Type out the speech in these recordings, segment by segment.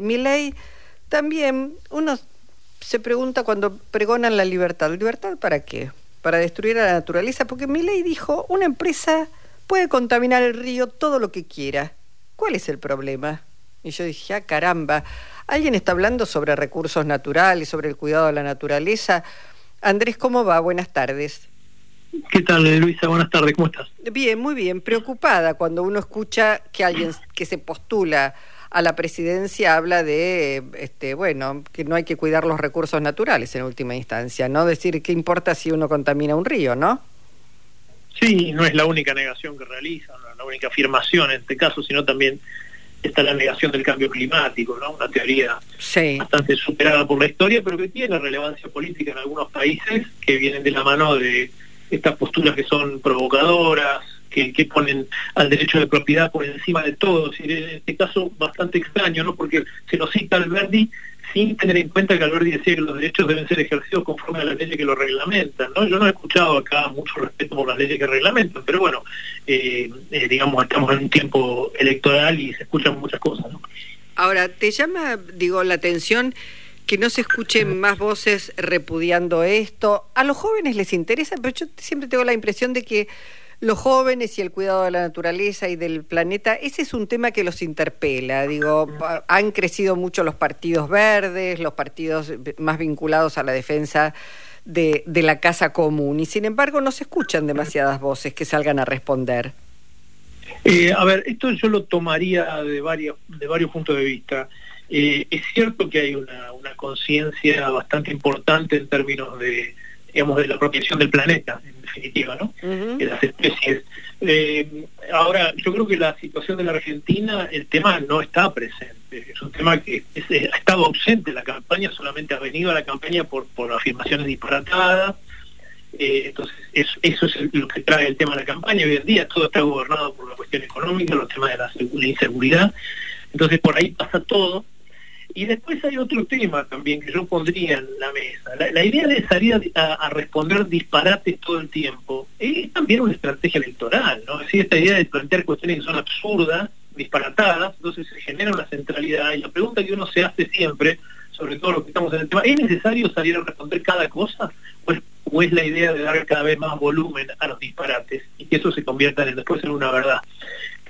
Mi ley también, uno se pregunta cuando pregonan la libertad, ¿libertad para qué? Para destruir a la naturaleza, porque mi ley dijo, una empresa puede contaminar el río todo lo que quiera. ¿Cuál es el problema? Y yo dije, ah, caramba, alguien está hablando sobre recursos naturales, sobre el cuidado de la naturaleza. Andrés, ¿cómo va? Buenas tardes. ¿Qué tal, Luisa? Buenas tardes, ¿cómo estás? Bien, muy bien. Preocupada cuando uno escucha que alguien que se postula a la presidencia habla de, este, bueno, que no hay que cuidar los recursos naturales en última instancia, ¿no? Decir, ¿qué importa si uno contamina un río, no? Sí, no es la única negación que realiza, no es la única afirmación en este caso, sino también está la negación del cambio climático, ¿no? Una teoría bastante superada por la historia, pero que tiene relevancia política en algunos países que vienen de la mano de estas posturas que son provocadoras, que, ponen al derecho de propiedad por encima de todo. en este caso bastante extraño, ¿no? Porque se nos cita Alberdi sin tener en cuenta que Alberti decía que los derechos deben ser ejercidos conforme a las leyes que lo reglamentan. ¿no? Yo no he escuchado acá mucho respeto por las leyes que reglamentan, pero bueno, eh, eh, digamos, estamos en un tiempo electoral y se escuchan muchas cosas. ¿no? Ahora, ¿te llama, digo, la atención que no se escuchen más voces repudiando esto? A los jóvenes les interesa, pero yo siempre tengo la impresión de que los jóvenes y el cuidado de la naturaleza y del planeta, ese es un tema que los interpela. Digo, han crecido mucho los partidos verdes, los partidos más vinculados a la defensa de, la casa común, y sin embargo no se escuchan demasiadas voces que salgan a responder. Eh, a ver, esto yo lo tomaría de varios, de varios puntos de vista. Eh, es cierto que hay una conciencia bastante importante en términos de, digamos, de la apropiación del planeta, en definitiva, ¿no? De las especies. Eh, ahora, yo creo que la situación de la Argentina, el tema no está presente. Es un tema que ha estado ausente en la campaña, solamente ha venido a la campaña por, por afirmaciones disparatadas. Eh, entonces, eso, es lo que trae el tema de la campaña. Hoy en día todo está gobernado por la cuestión económica, los temas de la inseguridad. Entonces, por ahí pasa todo y después hay otro tema también que yo pondría en la mesa. La, idea de salir a, responder disparates todo el tiempo es también una estrategia electoral, ¿no? Es decir, esta idea de plantear cuestiones que son absurdas, disparatadas, entonces se genera una centralidad. Y la pregunta que uno se hace siempre, sobre todo lo que estamos en el tema, ¿es necesario salir a responder cada cosa? ¿O es, o es la idea de dar cada vez más volumen a los disparates y que eso se convierta en, después en una verdad?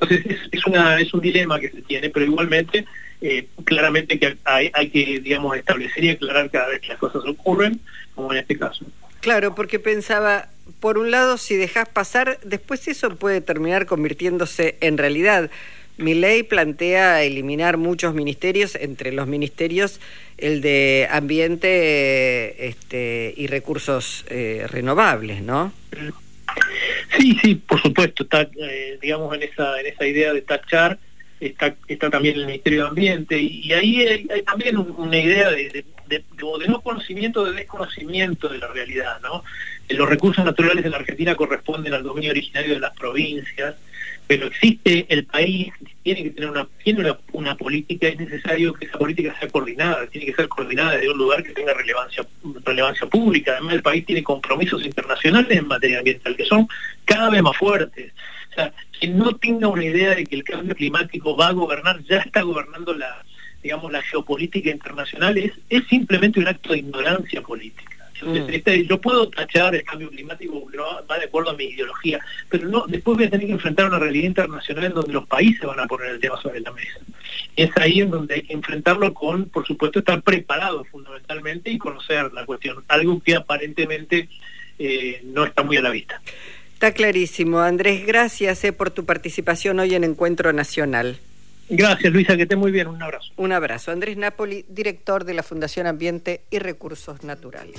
Entonces es, una, es un dilema que se tiene, pero igualmente eh, claramente que hay, que digamos establecer y aclarar cada vez que las cosas ocurren, como en este caso. Claro, porque pensaba, por un lado, si dejas pasar, después eso puede terminar convirtiéndose en realidad. Mi ley plantea eliminar muchos ministerios, entre los ministerios el de ambiente este, y recursos eh, renovables, ¿no? Sí, sí, por supuesto, está, eh, digamos, en esa, en esa idea de tachar, está, está también el Ministerio de Ambiente, y, ahí hay, también una idea de, de, no conocimiento, de desconocimiento de la realidad, ¿no? Los recursos naturales de la Argentina corresponden al dominio originario de las provincias, pero existe el país, tiene que tener una, tiene una, política, es necesario que esa política sea coordinada, tiene que ser coordinada desde un lugar que tenga relevancia, relevancia pública. Además, el país tiene compromisos internacionales en materia ambiental que son cada vez más fuertes. O sea, quien no tenga una idea de que el cambio climático va a gobernar, ya está gobernando la, digamos, la geopolítica internacional, es, es simplemente un acto de ignorancia política. Mm. Este, yo puedo tachar el cambio climático va de acuerdo a mi ideología, pero no después voy a tener que enfrentar una realidad internacional en donde los países van a poner el tema sobre la mesa. Es ahí en donde hay que enfrentarlo con, por supuesto, estar preparado fundamentalmente y conocer la cuestión, algo que aparentemente eh, no está muy a la vista. Está clarísimo. Andrés, gracias eh, por tu participación hoy en Encuentro Nacional. Gracias, Luisa, que esté muy bien. Un abrazo. Un abrazo. Andrés Napoli, director de la Fundación Ambiente y Recursos Naturales.